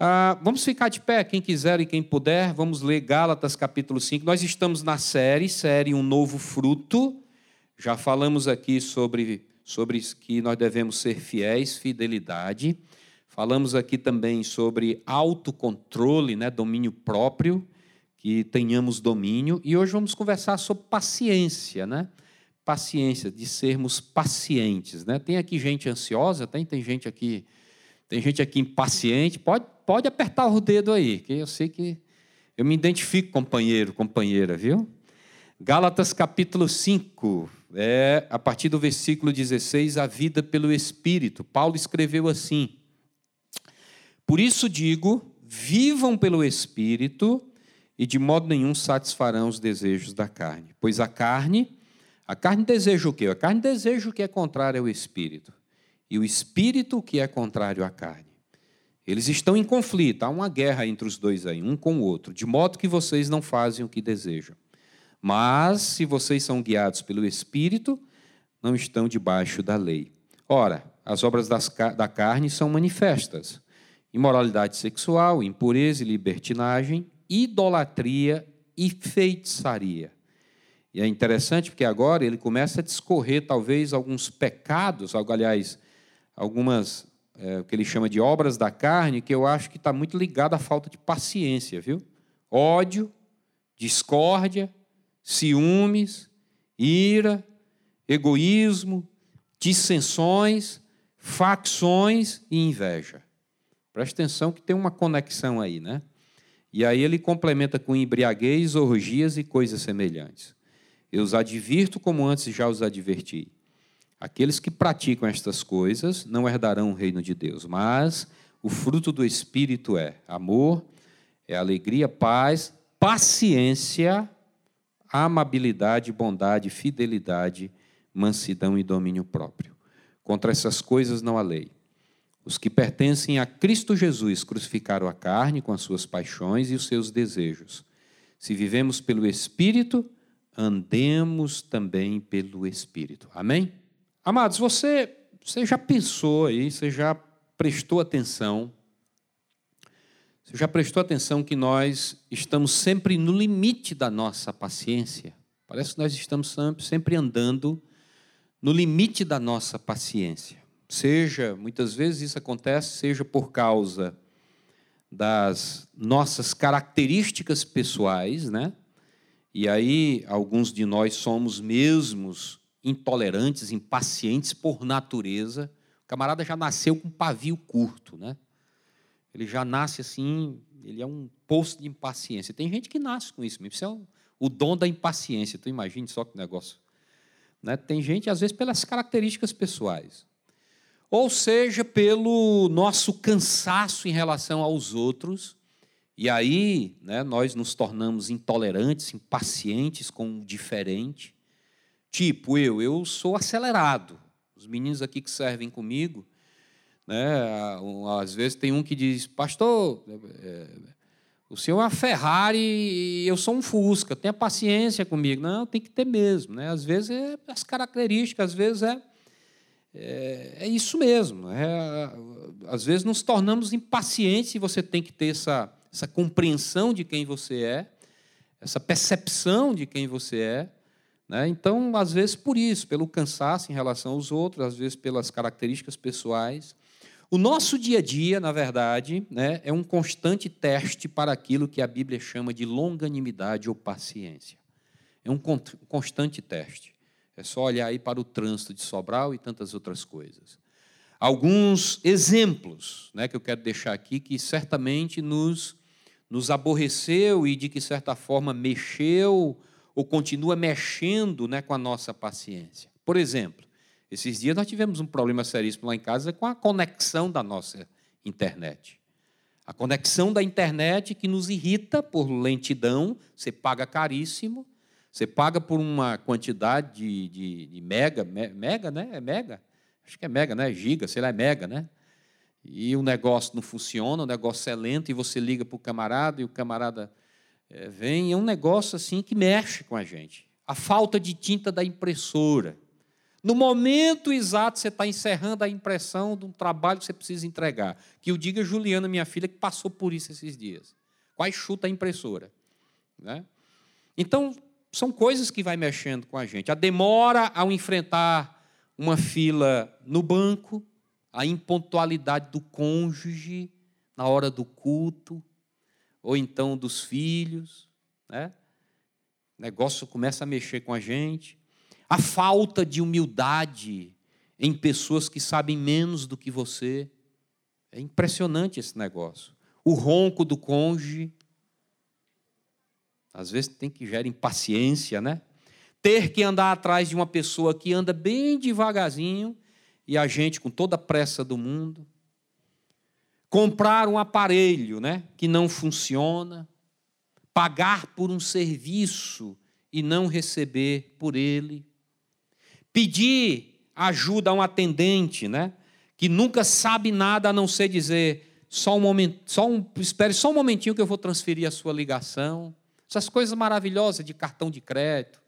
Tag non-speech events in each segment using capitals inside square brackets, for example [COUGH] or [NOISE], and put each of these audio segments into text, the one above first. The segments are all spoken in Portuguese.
Ah, vamos ficar de pé, quem quiser e quem puder, vamos ler Gálatas capítulo 5. Nós estamos na série, série Um Novo Fruto. Já falamos aqui sobre, sobre que nós devemos ser fiéis, fidelidade. Falamos aqui também sobre autocontrole, né, domínio próprio, que tenhamos domínio. E hoje vamos conversar sobre paciência, né? Paciência, de sermos pacientes. Né? Tem aqui gente ansiosa, tem, tem gente aqui tem gente aqui impaciente, pode, pode apertar o dedo aí, que eu sei que eu me identifico, companheiro, companheira, viu? Gálatas capítulo 5, é, a partir do versículo 16, a vida pelo Espírito. Paulo escreveu assim: Por isso digo, vivam pelo Espírito, e de modo nenhum satisfarão os desejos da carne. Pois a carne, a carne deseja o quê? A carne deseja o que é contrário ao Espírito e o espírito que é contrário à carne. Eles estão em conflito, há uma guerra entre os dois aí, um com o outro, de modo que vocês não fazem o que desejam. Mas, se vocês são guiados pelo Espírito, não estão debaixo da lei. Ora, as obras das, da carne são manifestas: imoralidade sexual, impureza e libertinagem, idolatria e feitiçaria e é interessante porque agora ele começa a discorrer talvez alguns pecados, aliás, algumas é, o que ele chama de obras da carne, que eu acho que está muito ligado à falta de paciência, viu? Ódio, discórdia, ciúmes, ira, egoísmo, dissensões, facções e inveja. Preste atenção que tem uma conexão aí, né? E aí ele complementa com embriaguez, orgias e coisas semelhantes. Eu os advirto como antes já os adverti. Aqueles que praticam estas coisas não herdarão o reino de Deus, mas o fruto do Espírito é amor, é alegria, paz, paciência, amabilidade, bondade, fidelidade, mansidão e domínio próprio. Contra essas coisas não há lei. Os que pertencem a Cristo Jesus crucificaram a carne com as suas paixões e os seus desejos. Se vivemos pelo Espírito, andemos também pelo Espírito. Amém? Amados, você, você já pensou aí, você já prestou atenção, você já prestou atenção que nós estamos sempre no limite da nossa paciência? Parece que nós estamos sempre andando no limite da nossa paciência. Seja, muitas vezes isso acontece, seja por causa das nossas características pessoais, né? E aí, alguns de nós somos mesmos intolerantes, impacientes por natureza. O camarada já nasceu com pavio curto, né? Ele já nasce assim, ele é um poço de impaciência. Tem gente que nasce com isso, isso é o, o dom da impaciência. Tu imagine só que negócio. Né? Tem gente, às vezes, pelas características pessoais. Ou seja, pelo nosso cansaço em relação aos outros e aí né, nós nos tornamos intolerantes, impacientes com o diferente. Tipo, eu, eu sou acelerado. Os meninos aqui que servem comigo, né, às vezes tem um que diz, pastor, é, o senhor é uma Ferrari e eu sou um Fusca, tenha paciência comigo. Não, tem que ter mesmo. Né? Às vezes é as características, às vezes é, é, é isso mesmo. É, às vezes nos tornamos impacientes e você tem que ter essa essa compreensão de quem você é, essa percepção de quem você é. Né? Então, às vezes, por isso, pelo cansaço em relação aos outros, às vezes pelas características pessoais. O nosso dia a dia, na verdade, né, é um constante teste para aquilo que a Bíblia chama de longanimidade ou paciência. É um constante teste. É só olhar aí para o trânsito de Sobral e tantas outras coisas. Alguns exemplos né, que eu quero deixar aqui que certamente nos nos aborreceu e, de que certa forma, mexeu ou continua mexendo né, com a nossa paciência. Por exemplo, esses dias nós tivemos um problema seríssimo lá em casa com a conexão da nossa internet. A conexão da internet que nos irrita por lentidão, você paga caríssimo, você paga por uma quantidade de, de, de mega, mega, né? É mega? Acho que é mega, né? Giga, sei lá, é mega, né? e o negócio não funciona, o negócio é lento, e você liga para o camarada e o camarada é, vem. É um negócio assim que mexe com a gente. A falta de tinta da impressora. No momento exato, você está encerrando a impressão de um trabalho que você precisa entregar. Que eu diga Juliana, minha filha, que passou por isso esses dias. Quase chuta a impressora. Né? Então, são coisas que vai mexendo com a gente. A demora ao enfrentar uma fila no banco, a impontualidade do cônjuge na hora do culto, ou então dos filhos, né? O negócio começa a mexer com a gente. A falta de humildade em pessoas que sabem menos do que você. É impressionante esse negócio. O ronco do cônjuge. Às vezes tem que gerar impaciência, né? Ter que andar atrás de uma pessoa que anda bem devagarzinho e a gente com toda a pressa do mundo. Comprar um aparelho né, que não funciona. Pagar por um serviço e não receber por ele. Pedir ajuda a um atendente, né, que nunca sabe nada a não ser dizer só um momento, só um, espere só um momentinho que eu vou transferir a sua ligação. Essas coisas maravilhosas de cartão de crédito,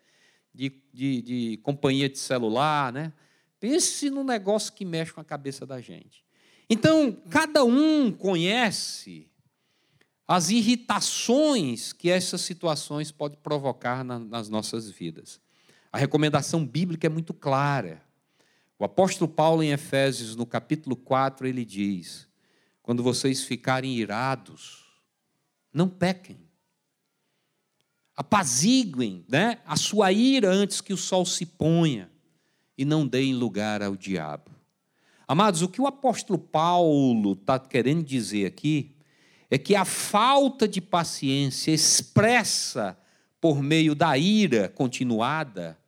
de, de, de companhia de celular, né? Pense num negócio que mexe com a cabeça da gente. Então, cada um conhece as irritações que essas situações podem provocar na, nas nossas vidas. A recomendação bíblica é muito clara. O apóstolo Paulo, em Efésios, no capítulo 4, ele diz: quando vocês ficarem irados, não pequem. Apaziguem né, a sua ira antes que o sol se ponha e não deem lugar ao diabo. Amados, o que o apóstolo Paulo está querendo dizer aqui é que a falta de paciência expressa por meio da ira continuada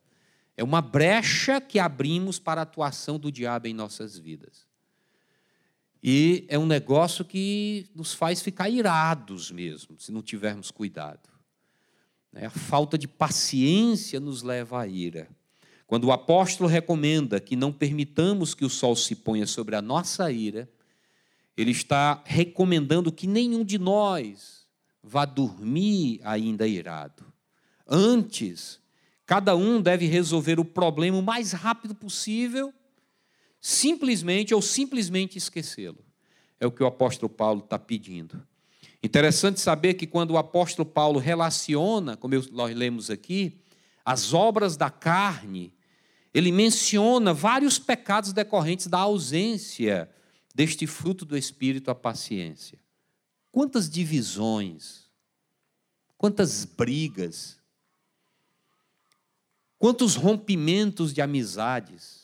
é uma brecha que abrimos para a atuação do diabo em nossas vidas. E é um negócio que nos faz ficar irados mesmo, se não tivermos cuidado. A falta de paciência nos leva à ira. Quando o apóstolo recomenda que não permitamos que o sol se ponha sobre a nossa ira, ele está recomendando que nenhum de nós vá dormir ainda irado. Antes, cada um deve resolver o problema o mais rápido possível, simplesmente ou simplesmente esquecê-lo. É o que o apóstolo Paulo está pedindo. Interessante saber que quando o apóstolo Paulo relaciona, como nós lemos aqui, as obras da carne, ele menciona vários pecados decorrentes da ausência deste fruto do Espírito, a paciência. Quantas divisões, quantas brigas, quantos rompimentos de amizades,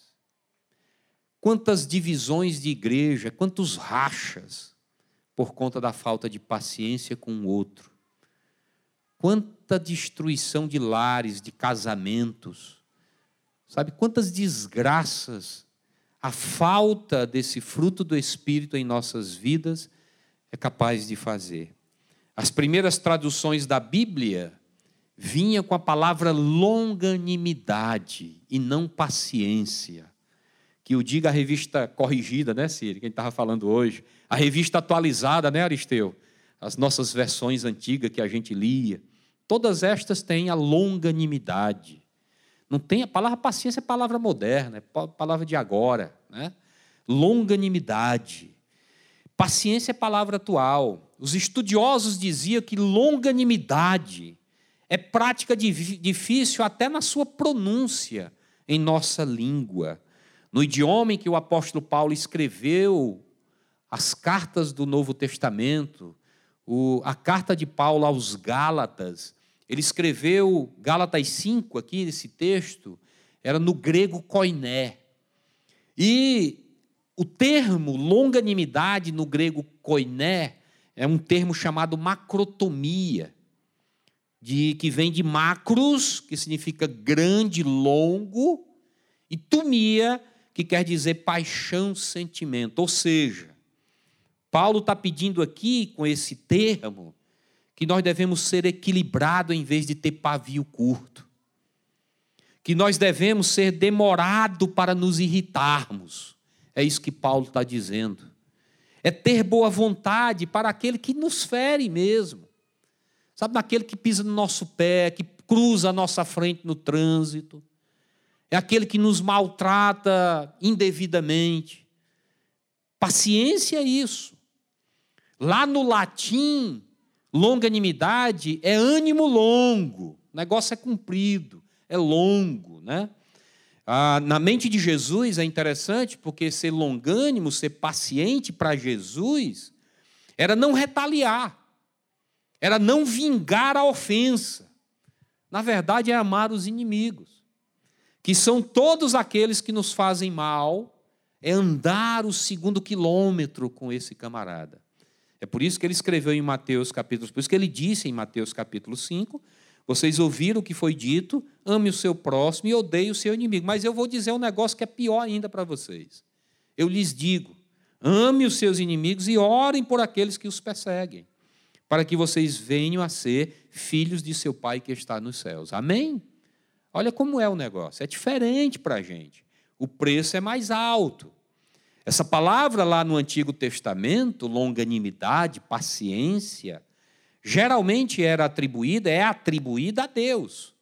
quantas divisões de igreja, quantos rachas por conta da falta de paciência com o outro. Quanta destruição de lares, de casamentos. Sabe quantas desgraças a falta desse fruto do Espírito em nossas vidas é capaz de fazer. As primeiras traduções da Bíblia vinham com a palavra longanimidade e não paciência. Que o diga a revista corrigida, né, Ciro? Quem estava falando hoje. A revista atualizada, né, Aristeu? As nossas versões antigas que a gente lia. Todas estas têm a longanimidade. Não tem a palavra paciência é palavra moderna, é palavra de agora, né? Longanimidade. Paciência é palavra atual. Os estudiosos diziam que longanimidade é prática difícil até na sua pronúncia em nossa língua. No idioma em que o apóstolo Paulo escreveu as cartas do Novo Testamento, a carta de Paulo aos Gálatas, ele escreveu Gálatas 5 aqui nesse texto, era no grego koiné. E o termo longanimidade no grego koiné é um termo chamado macrotomia, de que vem de macros, que significa grande, longo, e tumia, que quer dizer paixão, sentimento. Ou seja, Paulo está pedindo aqui, com esse termo, que nós devemos ser equilibrados em vez de ter pavio curto. Que nós devemos ser demorado para nos irritarmos. É isso que Paulo está dizendo. É ter boa vontade para aquele que nos fere mesmo. Sabe, naquele que pisa no nosso pé, que cruza a nossa frente no trânsito. é aquele que nos maltrata indevidamente. Paciência é isso. Lá no latim, longanimidade é ânimo longo. O negócio é comprido, é longo, né? Ah, na mente de Jesus é interessante porque ser longânimo, ser paciente para Jesus, era não retaliar, era não vingar a ofensa. Na verdade, é amar os inimigos, que são todos aqueles que nos fazem mal, é andar o segundo quilômetro com esse camarada. É por isso que ele escreveu em Mateus capítulo, por isso que ele disse em Mateus capítulo 5, vocês ouviram o que foi dito, ame o seu próximo e odeie o seu inimigo. Mas eu vou dizer um negócio que é pior ainda para vocês. Eu lhes digo: ame os seus inimigos e orem por aqueles que os perseguem, para que vocês venham a ser filhos de seu Pai que está nos céus. Amém? Olha como é o negócio. É diferente para a gente. O preço é mais alto. Essa palavra lá no Antigo Testamento, longanimidade, paciência, geralmente era atribuída, é atribuída a Deus,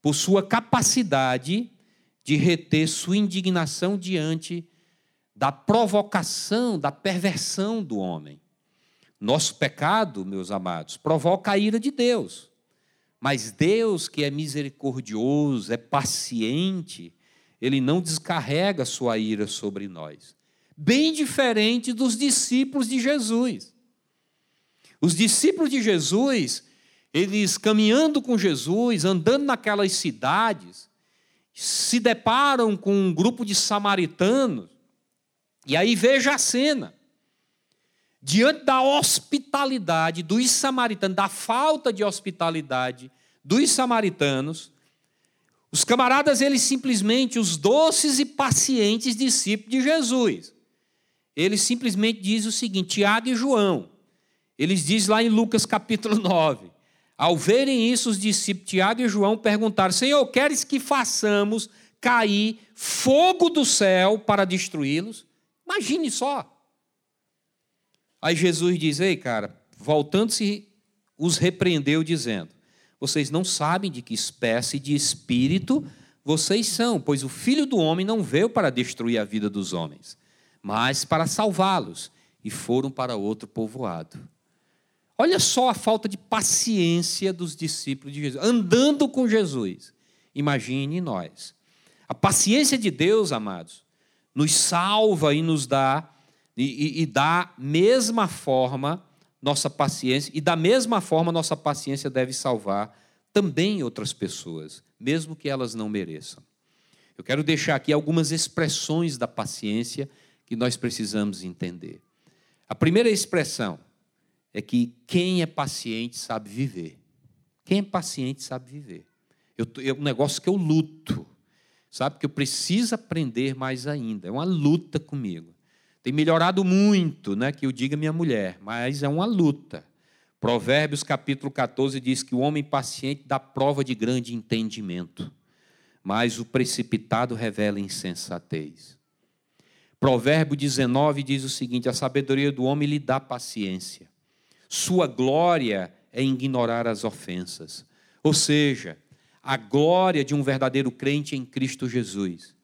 por sua capacidade de reter sua indignação diante da provocação, da perversão do homem. Nosso pecado, meus amados, provoca a ira de Deus. Mas Deus, que é misericordioso, é paciente, ele não descarrega sua ira sobre nós. Bem diferente dos discípulos de Jesus. Os discípulos de Jesus, eles caminhando com Jesus, andando naquelas cidades, se deparam com um grupo de samaritanos, e aí veja a cena. Diante da hospitalidade dos samaritanos, da falta de hospitalidade dos samaritanos, os camaradas, eles simplesmente, os doces e pacientes discípulos de Jesus, eles simplesmente dizem o seguinte: Tiago e João, eles dizem lá em Lucas capítulo [LAUGHS] 9. Ao verem isso, os discípulos Tiago e João perguntaram: Senhor, queres que façamos cair fogo do céu para destruí-los? Imagine só. Aí Jesus diz: Ei, cara, voltando-se, os repreendeu, dizendo: Vocês não sabem de que espécie de espírito vocês são, pois o filho do homem não veio para destruir a vida dos homens, mas para salvá-los, e foram para outro povoado. Olha só a falta de paciência dos discípulos de Jesus, andando com Jesus. Imagine nós. A paciência de Deus, amados, nos salva e nos dá, e, e, e da mesma forma, nossa paciência, e da mesma forma, nossa paciência deve salvar também outras pessoas, mesmo que elas não mereçam. Eu quero deixar aqui algumas expressões da paciência que nós precisamos entender. A primeira expressão, é que quem é paciente sabe viver. Quem é paciente sabe viver. Eu, é um negócio que eu luto, sabe? Que eu preciso aprender mais ainda. É uma luta comigo. Tem melhorado muito, né? Que eu diga minha mulher, mas é uma luta. Provérbios capítulo 14 diz que o homem paciente dá prova de grande entendimento, mas o precipitado revela insensatez. Provérbio 19 diz o seguinte: a sabedoria do homem lhe dá paciência, sua glória é ignorar as ofensas. Ou seja, a glória de um verdadeiro crente em Cristo Jesus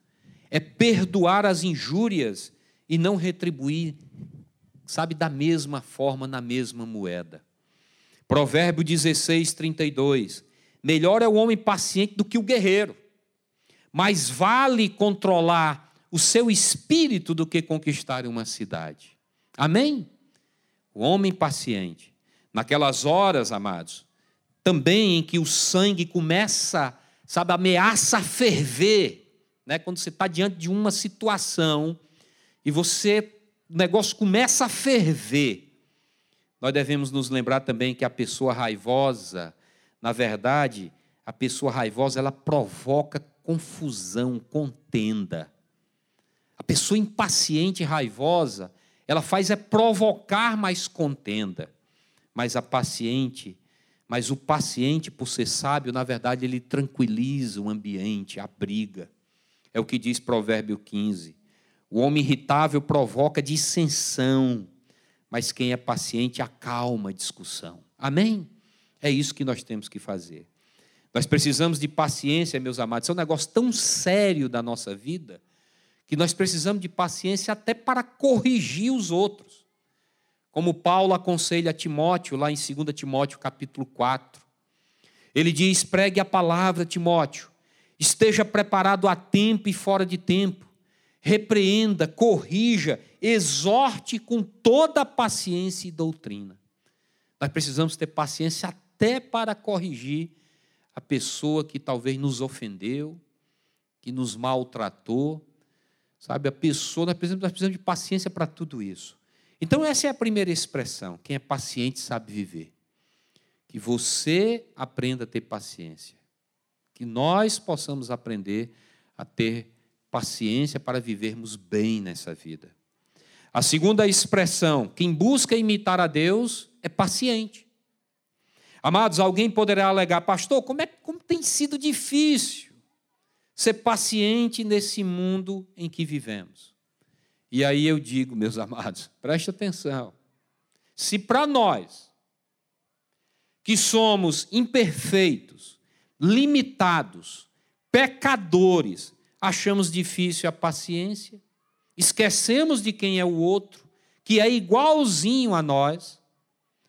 é perdoar as injúrias e não retribuir, sabe, da mesma forma, na mesma moeda. Provérbio 16, 32. Melhor é o homem paciente do que o guerreiro, mais vale controlar o seu espírito do que conquistar uma cidade. Amém? o homem paciente. Naquelas horas, amados, também em que o sangue começa, sabe, ameaça a ferver, né? quando você está diante de uma situação e você, o negócio começa a ferver. Nós devemos nos lembrar também que a pessoa raivosa, na verdade, a pessoa raivosa, ela provoca confusão, contenda. Pessoa impaciente e raivosa, ela faz é provocar mais contenda. Mas a paciente, mas o paciente, por ser sábio, na verdade, ele tranquiliza o ambiente, abriga. É o que diz Provérbio 15. O homem irritável provoca dissensão, mas quem é paciente acalma a discussão. Amém? É isso que nós temos que fazer. Nós precisamos de paciência, meus amados. Isso é um negócio tão sério da nossa vida que nós precisamos de paciência até para corrigir os outros. Como Paulo aconselha a Timóteo, lá em 2 Timóteo capítulo 4. Ele diz: pregue a palavra, Timóteo, esteja preparado a tempo e fora de tempo, repreenda, corrija, exorte com toda a paciência e doutrina. Nós precisamos ter paciência até para corrigir a pessoa que talvez nos ofendeu, que nos maltratou, sabe? A pessoa, nós precisamos, nós precisamos de paciência para tudo isso. Então, essa é a primeira expressão. Quem é paciente sabe viver. Que você aprenda a ter paciência. Que nós possamos aprender a ter paciência para vivermos bem nessa vida. A segunda expressão, quem busca imitar a Deus é paciente. Amados, alguém poderá alegar, pastor, como, é, como tem sido difícil ser paciente nesse mundo em que vivemos. E aí eu digo, meus [LAUGHS] amados, preste atenção. Se para nós, que somos imperfeitos, limitados, pecadores, achamos difícil a paciência, esquecemos de quem é o outro, que é igualzinho a nós.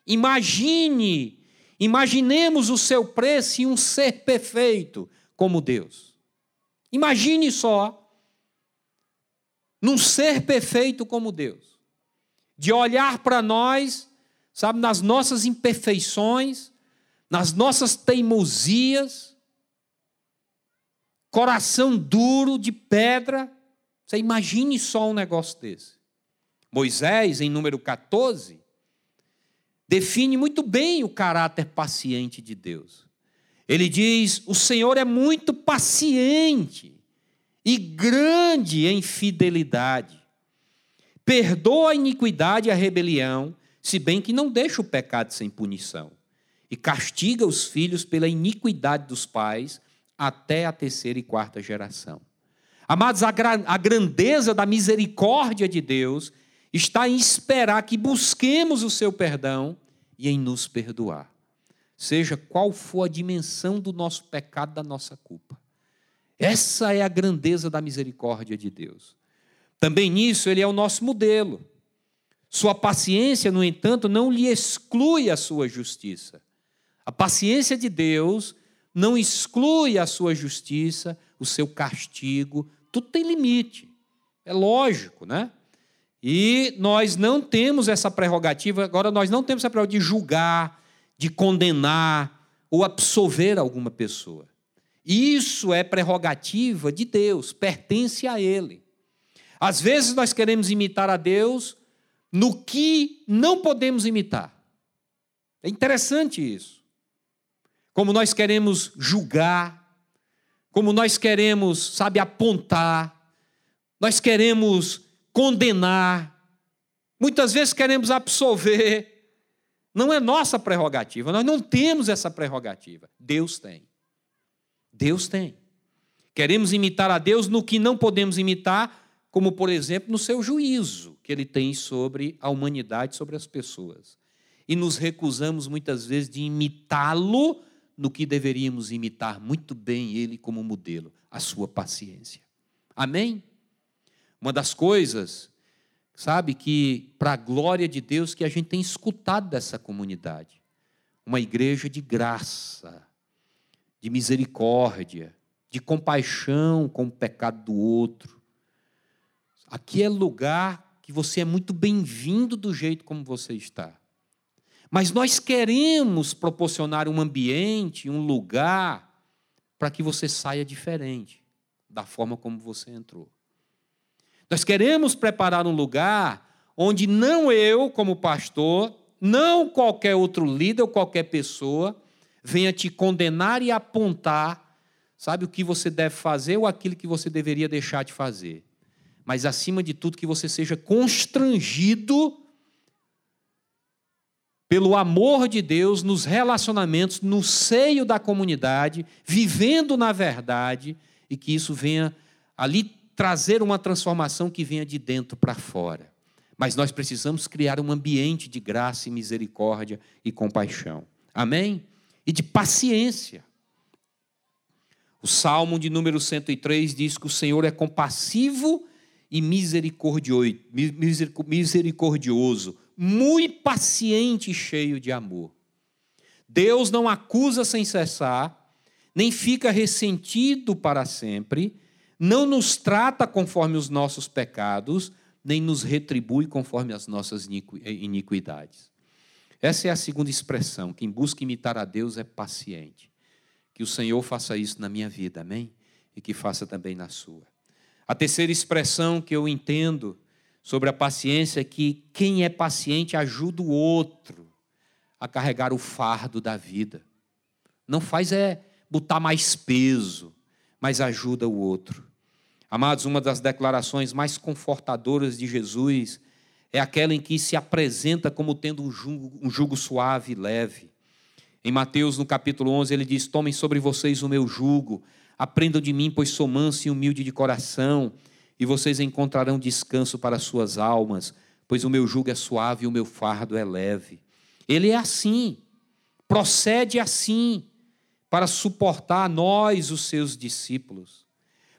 Imagine Imaginemos o seu preço em um ser perfeito como Deus. Imagine só, num ser perfeito como Deus, de olhar para nós, sabe, nas nossas imperfeições, nas nossas teimosias, coração duro de pedra. Você imagine só um negócio desse. Moisés, em número 14, define muito bem o caráter paciente de Deus. Ele diz: o Senhor é muito paciente e grande em fidelidade. Perdoa a iniquidade e a rebelião, se bem que não deixa o pecado sem punição, e castiga os filhos pela iniquidade dos pais até a terceira e quarta geração. Amados, a, a grandeza da misericórdia de Deus está em esperar que busquemos o seu perdão e em nos perdoar. Seja qual for a dimensão do nosso pecado, da nossa culpa. Essa é a grandeza da misericórdia de Deus. Também nisso, ele é o nosso modelo. Sua paciência, no entanto, não lhe exclui a sua justiça. A paciência de Deus não exclui a sua justiça, o seu castigo, tudo tem limite. É lógico, né? E nós não temos essa prerrogativa, agora nós não temos essa prerrogativa de julgar, de condenar ou absolver alguma pessoa. Isso é prerrogativa de Deus, pertence a Ele. Às vezes nós queremos imitar a Deus no que não podemos imitar. É interessante isso. Como nós queremos julgar, como nós queremos, sabe, apontar, nós queremos condenar, muitas vezes queremos absolver. Não é nossa prerrogativa, nós não temos essa prerrogativa. Deus tem. Deus tem. Queremos imitar a Deus no que não podemos imitar, como, por exemplo, no seu juízo que ele tem sobre a humanidade, sobre as pessoas. E nos recusamos muitas vezes de imitá-lo no que deveríamos imitar muito bem ele como modelo, a sua paciência. Amém? Uma das coisas, sabe, que para a glória de Deus que a gente tem escutado dessa comunidade, uma igreja de graça, de misericórdia, de compaixão com o pecado do outro. Aqui é lugar que você é muito bem-vindo do jeito como você está. Mas nós queremos proporcionar um ambiente, um lugar, para que você saia diferente da forma como você entrou. Nós queremos preparar um lugar onde não eu, como pastor, não qualquer outro líder ou qualquer pessoa venha te condenar e apontar, sabe, o que você deve fazer ou aquilo que você deveria deixar de fazer. Mas, acima de tudo, que você seja constrangido pelo amor de Deus nos relacionamentos, no seio da comunidade, vivendo na verdade, e que isso venha ali trazer uma transformação que venha de dentro para fora. Mas nós precisamos criar um ambiente de graça e misericórdia e compaixão. Amém? E de paciência. O Salmo de número 103 diz que o Senhor é compassivo e misericordioso, muito paciente e cheio de amor. Deus não acusa sem cessar, nem fica ressentido para sempre, não nos trata conforme os nossos pecados, nem nos retribui conforme as nossas iniquidades. Essa é a segunda expressão. Quem busca imitar a Deus é paciente. Que o Senhor faça isso na minha vida, amém? E que faça também na sua. A terceira expressão que eu entendo sobre a paciência é que quem é paciente ajuda o outro a carregar o fardo da vida. Não faz é botar mais peso, mas ajuda o outro. Amados, uma das declarações mais confortadoras de Jesus é aquela em que se apresenta como tendo um jugo, um jugo suave e leve. Em Mateus, no capítulo 11, ele diz: Tomem sobre vocês o meu jugo, aprendam de mim, pois sou manso e humilde de coração, e vocês encontrarão descanso para suas almas, pois o meu jugo é suave e o meu fardo é leve. Ele é assim, procede assim, para suportar nós, os seus discípulos.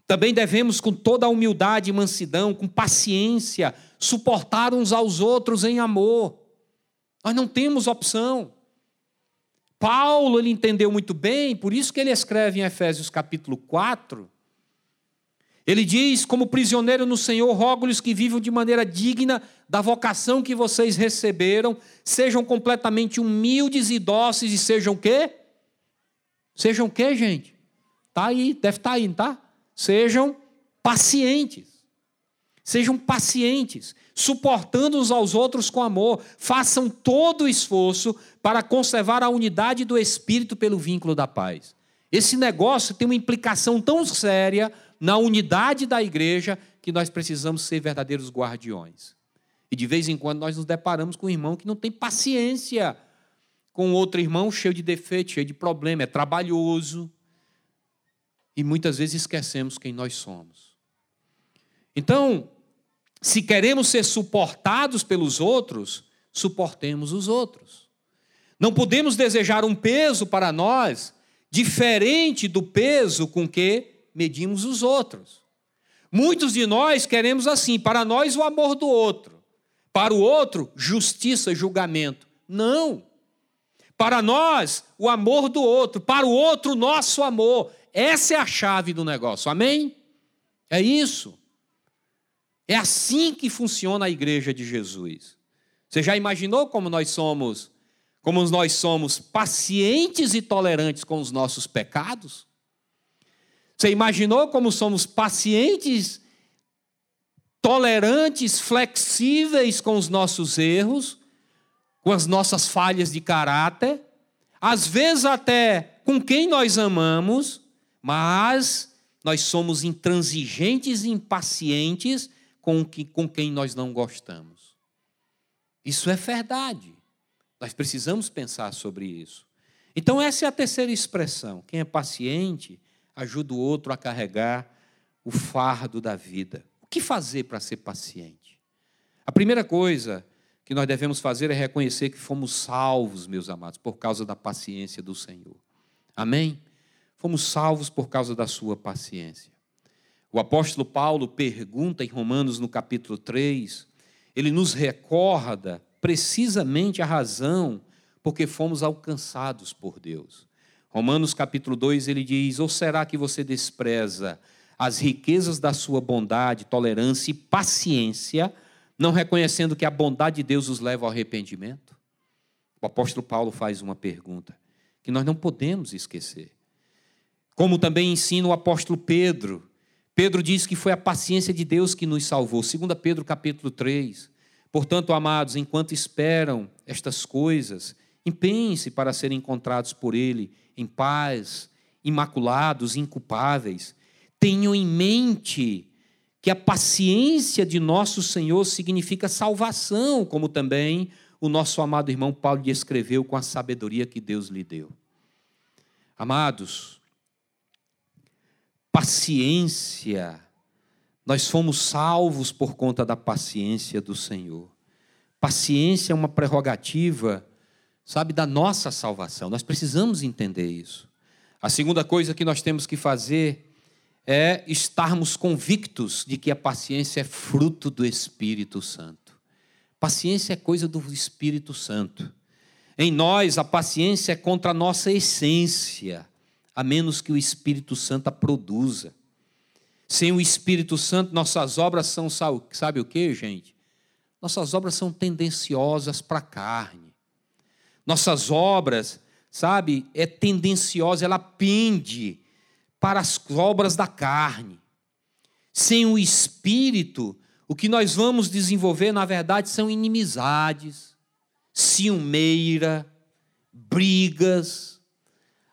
Também devemos, com toda a humildade e mansidão, com paciência, suportar uns aos outros em amor. Nós não temos opção. Paulo ele entendeu muito bem, por isso que ele escreve em Efésios capítulo 4. Ele diz: Como prisioneiro no Senhor, rogo-lhes que vivam de maneira digna da vocação que vocês receberam, sejam completamente humildes e dóceis e sejam quê? Sejam quê, gente? Tá aí, deve estar tá aí, tá? Sejam pacientes. Sejam pacientes, suportando uns aos outros com amor. Façam todo o esforço para conservar a unidade do espírito pelo vínculo da paz. Esse negócio tem uma implicação tão séria na unidade da igreja que nós precisamos ser verdadeiros guardiões. E de vez em quando nós nos deparamos com um irmão que não tem paciência com outro irmão cheio de defeito, cheio de problema, é trabalhoso. E muitas vezes esquecemos quem nós somos. Então, se queremos ser suportados pelos outros, suportemos os outros. Não podemos desejar um peso para nós diferente do peso com que medimos os outros. Muitos de nós queremos assim, para nós o amor do outro, para o outro justiça, julgamento. Não. Para nós o amor do outro, para o outro nosso amor. Essa é a chave do negócio. Amém? É isso. É assim que funciona a igreja de Jesus. Você já imaginou como nós somos, como nós somos pacientes e tolerantes com os nossos pecados? Você imaginou como somos pacientes, tolerantes, flexíveis com os nossos erros, com as nossas falhas de caráter, às vezes até com quem nós amamos, mas nós somos intransigentes e impacientes com, que, com quem nós não gostamos. Isso é verdade. Nós precisamos pensar sobre isso. Então, essa é a terceira expressão. Quem é paciente ajuda o outro a carregar o fardo da vida. O que fazer para ser paciente? A primeira coisa que nós devemos fazer é reconhecer que fomos salvos, meus amados, por causa da paciência do Senhor. Amém? Fomos salvos por causa da sua paciência. O apóstolo Paulo pergunta em Romanos no capítulo 3, ele nos recorda precisamente a razão porque fomos alcançados por Deus. Romanos capítulo 2 ele diz: Ou será que você despreza as riquezas da sua bondade, tolerância e paciência, não reconhecendo que a bondade de Deus os leva ao arrependimento? O apóstolo Paulo faz uma pergunta que nós não podemos esquecer. Como também ensina o apóstolo Pedro, Pedro diz que foi a paciência de Deus que nos salvou. 2 Pedro capítulo 3. Portanto, amados, enquanto esperam estas coisas, empenhem-se para serem encontrados por Ele em paz, imaculados, inculpáveis. Tenham em mente que a paciência de nosso Senhor significa salvação, como também o nosso amado irmão Paulo descreveu com a sabedoria que Deus lhe deu. Amados, paciência. Nós fomos salvos por conta da paciência do Senhor. Paciência é uma prerrogativa, sabe, da nossa salvação. Nós precisamos entender isso. A segunda coisa que nós temos que fazer é estarmos convictos de que a paciência é fruto do Espírito Santo. Paciência é coisa do Espírito Santo. Em nós, a paciência é contra a nossa essência, a menos que o Espírito Santo a produza. Sem o Espírito Santo, nossas obras são, sabe o que, gente? Nossas obras são tendenciosas para a carne. Nossas obras, sabe, é tendenciosa, ela pende para as obras da carne. Sem o Espírito, o que nós vamos desenvolver, na verdade, são inimizades, ciumeira, brigas,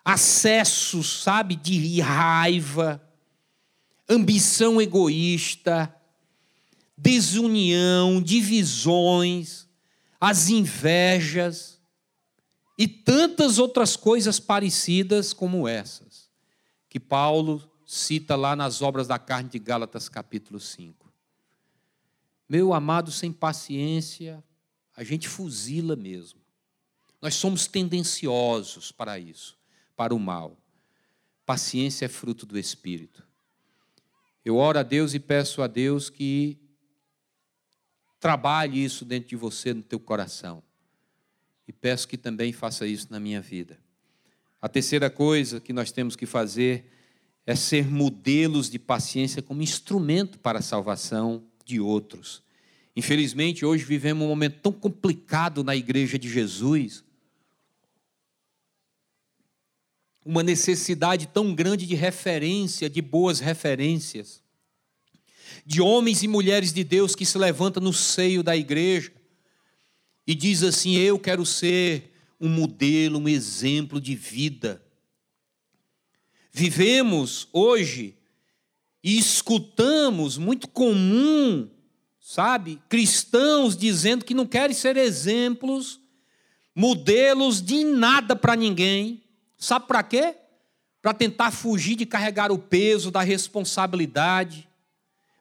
acessos, sabe, de raiva, ambição egoísta, desunião, divisões, as invejas e tantas outras coisas parecidas como essas que Paulo cita lá nas obras da carne de Gálatas, capítulo 5. Meu amado, sem paciência, a gente fuzila mesmo. Nós somos tendenciosos para isso, para o mal. Paciência é fruto do Espírito. Eu oro a Deus e peço a Deus que trabalhe isso dentro de você, no teu coração. E peço que também faça isso na minha vida. A terceira coisa que nós temos que fazer é ser modelos de paciência como instrumento para a salvação de outros. Infelizmente, hoje vivemos um momento tão complicado na igreja de Jesus, uma necessidade tão grande de referência, de boas referências, de homens e mulheres de Deus que se levantam no seio da igreja e diz assim: "Eu quero ser um modelo, um exemplo de vida. Vivemos hoje e escutamos muito comum, sabe, cristãos dizendo que não querem ser exemplos, modelos de nada para ninguém. Sabe para quê? Para tentar fugir de carregar o peso da responsabilidade.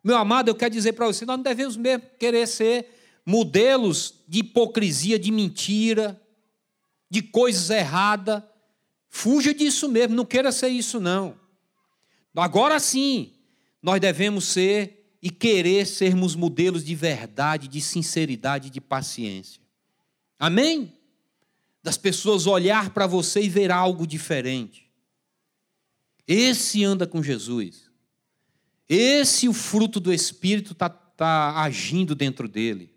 Meu amado, eu quero dizer para você, nós não devemos mesmo querer ser modelos de hipocrisia, de mentira, de coisas erradas. Fuja disso mesmo, não queira ser isso não. Agora sim, nós devemos ser e querer sermos modelos de verdade, de sinceridade, de paciência. Amém? Das pessoas olhar para você e ver algo diferente. Esse anda com Jesus. Esse o fruto do Espírito está tá agindo dentro dele.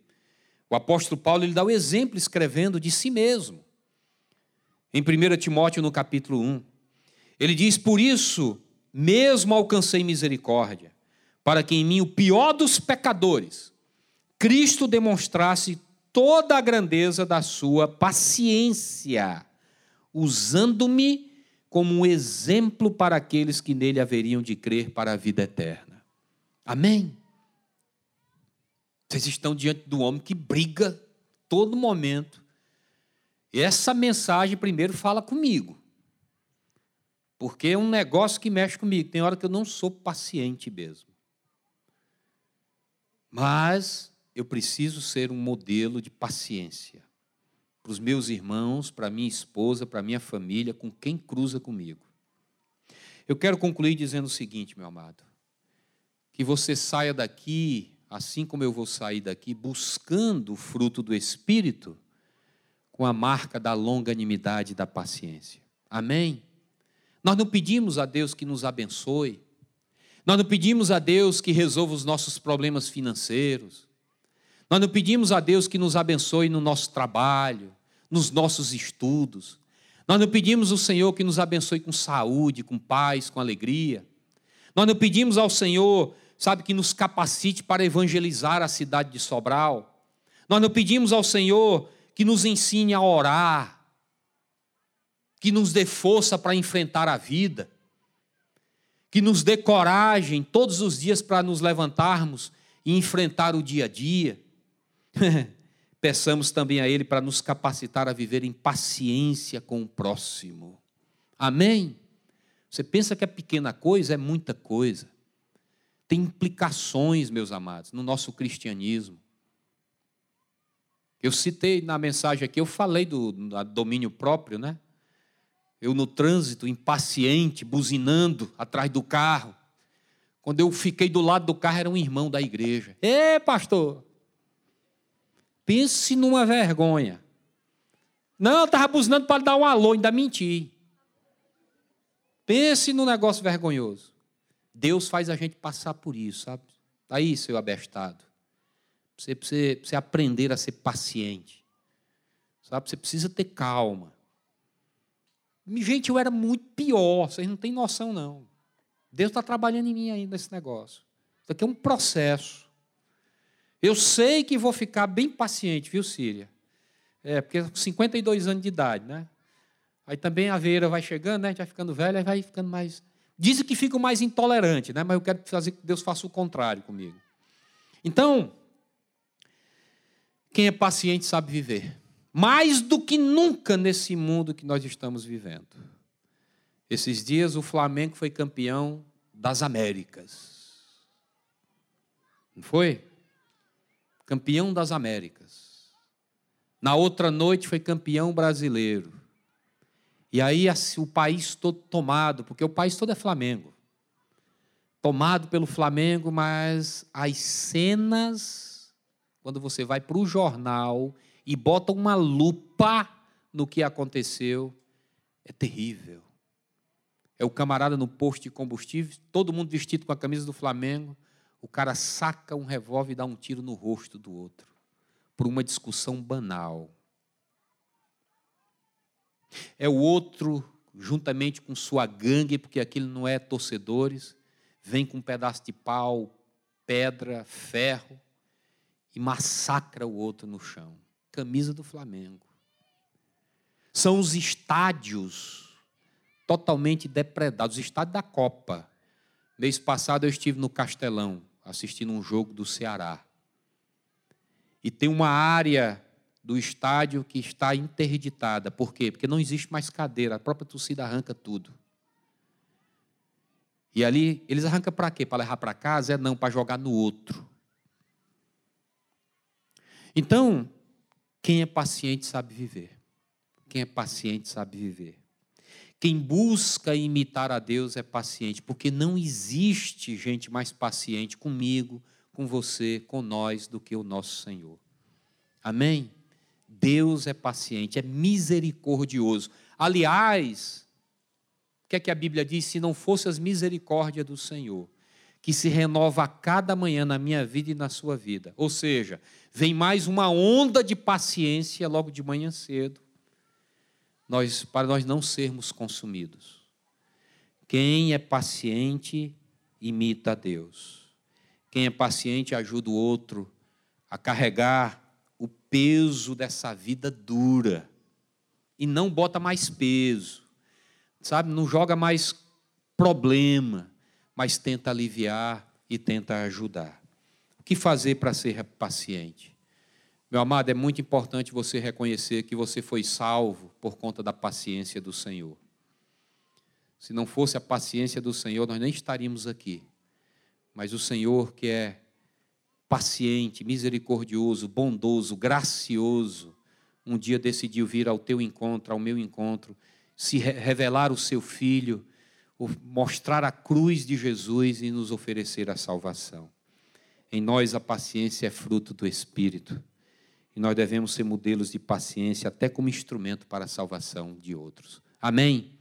O apóstolo Paulo ele dá o exemplo escrevendo de si mesmo em 1 Timóteo, no capítulo 1. Ele diz: Por isso, mesmo alcancei misericórdia, para que em mim, o pior dos pecadores, Cristo demonstrasse toda a grandeza da sua paciência, usando-me como um exemplo para aqueles que nele haveriam de crer para a vida eterna. Amém? Vocês estão diante do homem que briga todo momento essa mensagem primeiro fala comigo. Porque é um negócio que mexe comigo. Tem hora que eu não sou paciente mesmo. Mas eu preciso ser um modelo de paciência para os meus irmãos, para minha esposa, para minha família, com quem cruza comigo. Eu quero concluir dizendo o seguinte, meu amado: que você saia daqui, assim como eu vou sair daqui, buscando o fruto do Espírito com a marca da longanimidade e da paciência. Amém? Nós não pedimos a Deus que nos abençoe, nós não pedimos a Deus que resolva os nossos problemas financeiros, nós não pedimos a Deus que nos abençoe no nosso trabalho, nos nossos estudos, nós não pedimos ao Senhor que nos abençoe com saúde, com paz, com alegria, nós não pedimos ao Senhor, sabe, que nos capacite para evangelizar a cidade de Sobral, nós não pedimos ao Senhor que nos ensine a orar, que nos dê força para enfrentar a vida, que nos dê coragem todos os dias para nos levantarmos e enfrentar o dia a dia. [LAUGHS] Peçamos também a Ele para nos capacitar a viver em paciência com o próximo. Amém? Você pensa que é pequena coisa? É muita coisa. Tem implicações, meus amados, no nosso cristianismo. Eu citei na mensagem aqui, eu falei do, do domínio próprio, né? Eu no trânsito, impaciente, buzinando atrás do carro. Quando eu fiquei do lado do carro, era um irmão da igreja. Ê, pastor! Pense numa vergonha. Não, eu estava buzinando para dar um alô, ainda menti. Pense num negócio vergonhoso. Deus faz a gente passar por isso, sabe? Tá aí, seu abestado. Você precisa, aprender a ser paciente. Sabe? Você precisa ter calma. Gente, eu era muito pior, vocês não têm noção, não. Deus está trabalhando em mim ainda nesse negócio. Isso aqui é um processo. Eu sei que vou ficar bem paciente, viu, Síria? É, porque 52 anos de idade, né? Aí também a veira vai chegando, né? Gente vai ficando velho, aí vai ficando mais. Dizem que fica mais intolerante, né? Mas eu quero fazer que Deus faça o contrário comigo. Então, quem é paciente sabe viver. Mais do que nunca nesse mundo que nós estamos vivendo. Esses dias o Flamengo foi campeão das Américas. Não foi? Campeão das Américas. Na outra noite foi campeão brasileiro. E aí o país todo tomado, porque o país todo é Flamengo. Tomado pelo Flamengo, mas as cenas, quando você vai para o jornal e bota uma lupa no que aconteceu, é terrível é o camarada no posto de combustível, todo mundo vestido com a camisa do Flamengo, o cara saca um revólver e dá um tiro no rosto do outro, por uma discussão banal. É o outro, juntamente com sua gangue, porque aquilo não é torcedores, vem com um pedaço de pau, pedra, ferro e massacra o outro no chão. Camisa do Flamengo. São os estádios totalmente depredados, estádio da Copa. Mês passado eu estive no Castelão, assistindo um jogo do Ceará. E tem uma área do estádio que está interditada. Por quê? Porque não existe mais cadeira, a própria torcida arranca tudo. E ali, eles arrancam para quê? Para levar para casa? É não, para jogar no outro. Então, quem é paciente sabe viver. Quem é paciente sabe viver. Quem busca imitar a Deus é paciente, porque não existe gente mais paciente comigo, com você, com nós, do que o nosso Senhor. Amém? Deus é paciente, é misericordioso. Aliás, o que é que a Bíblia diz? Se não fosse as misericórdias do Senhor, que se renova a cada manhã na minha vida e na sua vida. Ou seja, vem mais uma onda de paciência logo de manhã cedo nós, para nós não sermos consumidos. Quem é paciente imita a Deus. Quem é paciente ajuda o outro a carregar o peso dessa vida dura e não bota mais peso, sabe? Não joga mais problema, mas tenta aliviar e tenta ajudar. O que fazer para ser paciente? Meu amado, é muito importante você reconhecer que você foi salvo por conta da paciência do Senhor. Se não fosse a paciência do Senhor, nós nem estaríamos aqui. Mas o Senhor, que é paciente, misericordioso, bondoso, gracioso, um dia decidiu vir ao teu encontro, ao meu encontro, se revelar o seu filho, mostrar a cruz de Jesus e nos oferecer a salvação. Em nós a paciência é fruto do Espírito. E nós devemos ser modelos de paciência, até como instrumento para a salvação de outros. Amém?